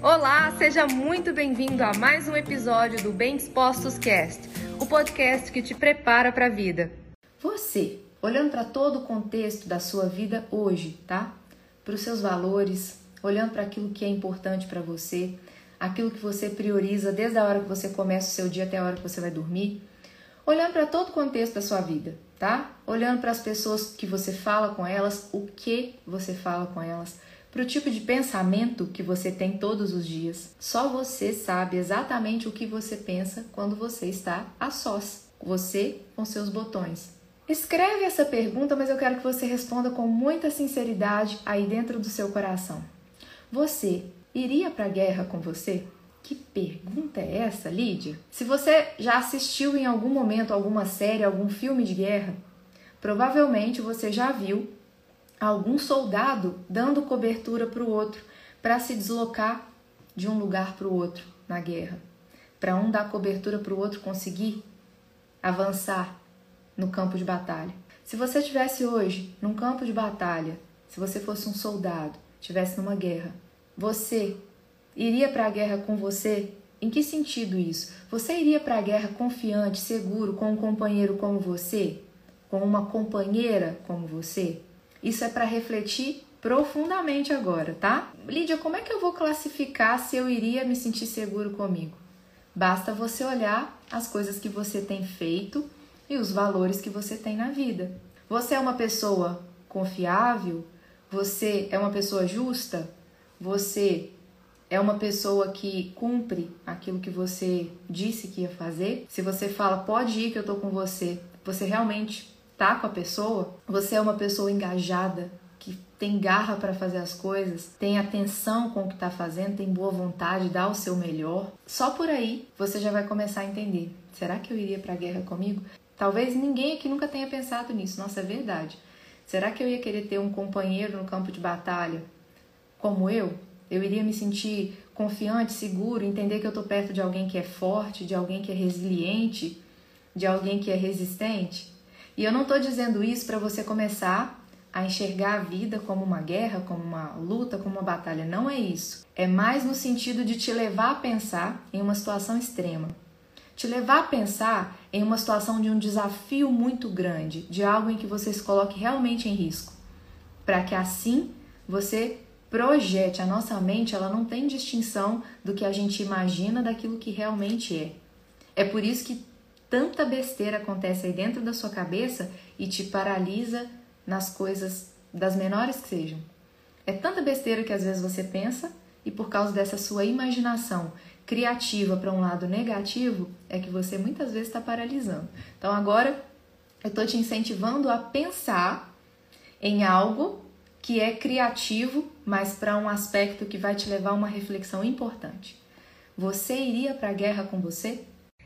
Olá, seja muito bem-vindo a mais um episódio do Bem Dispostos Cast, o podcast que te prepara para a vida. Você, olhando para todo o contexto da sua vida hoje, tá? Para os seus valores, olhando para aquilo que é importante para você, aquilo que você prioriza desde a hora que você começa o seu dia até a hora que você vai dormir, olhando para todo o contexto da sua vida, tá? Olhando para as pessoas que você fala com elas, o que você fala com elas, para o tipo de pensamento que você tem todos os dias. Só você sabe exatamente o que você pensa quando você está a sós, você com seus botões. Escreve essa pergunta, mas eu quero que você responda com muita sinceridade aí dentro do seu coração. Você iria para a guerra com você? Que pergunta é essa, Lídia? Se você já assistiu em algum momento alguma série, algum filme de guerra, provavelmente você já viu algum soldado dando cobertura para o outro para se deslocar de um lugar para o outro na guerra. Para um dar cobertura para o outro conseguir avançar no campo de batalha. Se você estivesse hoje num campo de batalha, se você fosse um soldado, estivesse numa guerra, você iria para a guerra com você? Em que sentido isso? Você iria para a guerra confiante, seguro, com um companheiro como você? Com uma companheira como você? Isso é para refletir profundamente agora, tá? Lídia, como é que eu vou classificar se eu iria me sentir seguro comigo? Basta você olhar as coisas que você tem feito e os valores que você tem na vida. Você é uma pessoa confiável? Você é uma pessoa justa? Você é uma pessoa que cumpre aquilo que você disse que ia fazer. Se você fala, pode ir que eu tô com você, você realmente tá com a pessoa. Você é uma pessoa engajada, que tem garra para fazer as coisas, tem atenção com o que tá fazendo, tem boa vontade, dá o seu melhor. Só por aí você já vai começar a entender. Será que eu iria para a guerra comigo? Talvez ninguém aqui nunca tenha pensado nisso. Nossa, é verdade. Será que eu ia querer ter um companheiro no campo de batalha como eu? Eu iria me sentir confiante, seguro, entender que eu estou perto de alguém que é forte, de alguém que é resiliente, de alguém que é resistente. E eu não estou dizendo isso para você começar a enxergar a vida como uma guerra, como uma luta, como uma batalha. Não é isso. É mais no sentido de te levar a pensar em uma situação extrema. Te levar a pensar em uma situação de um desafio muito grande, de algo em que você se coloque realmente em risco, para que assim você projete. A nossa mente, ela não tem distinção do que a gente imagina daquilo que realmente é. É por isso que tanta besteira acontece aí dentro da sua cabeça e te paralisa nas coisas das menores que sejam. É tanta besteira que às vezes você pensa e por causa dessa sua imaginação criativa para um lado negativo é que você muitas vezes está paralisando. Então agora eu estou te incentivando a pensar em algo que é criativo, mas para um aspecto que vai te levar a uma reflexão importante. Você iria para a guerra com você?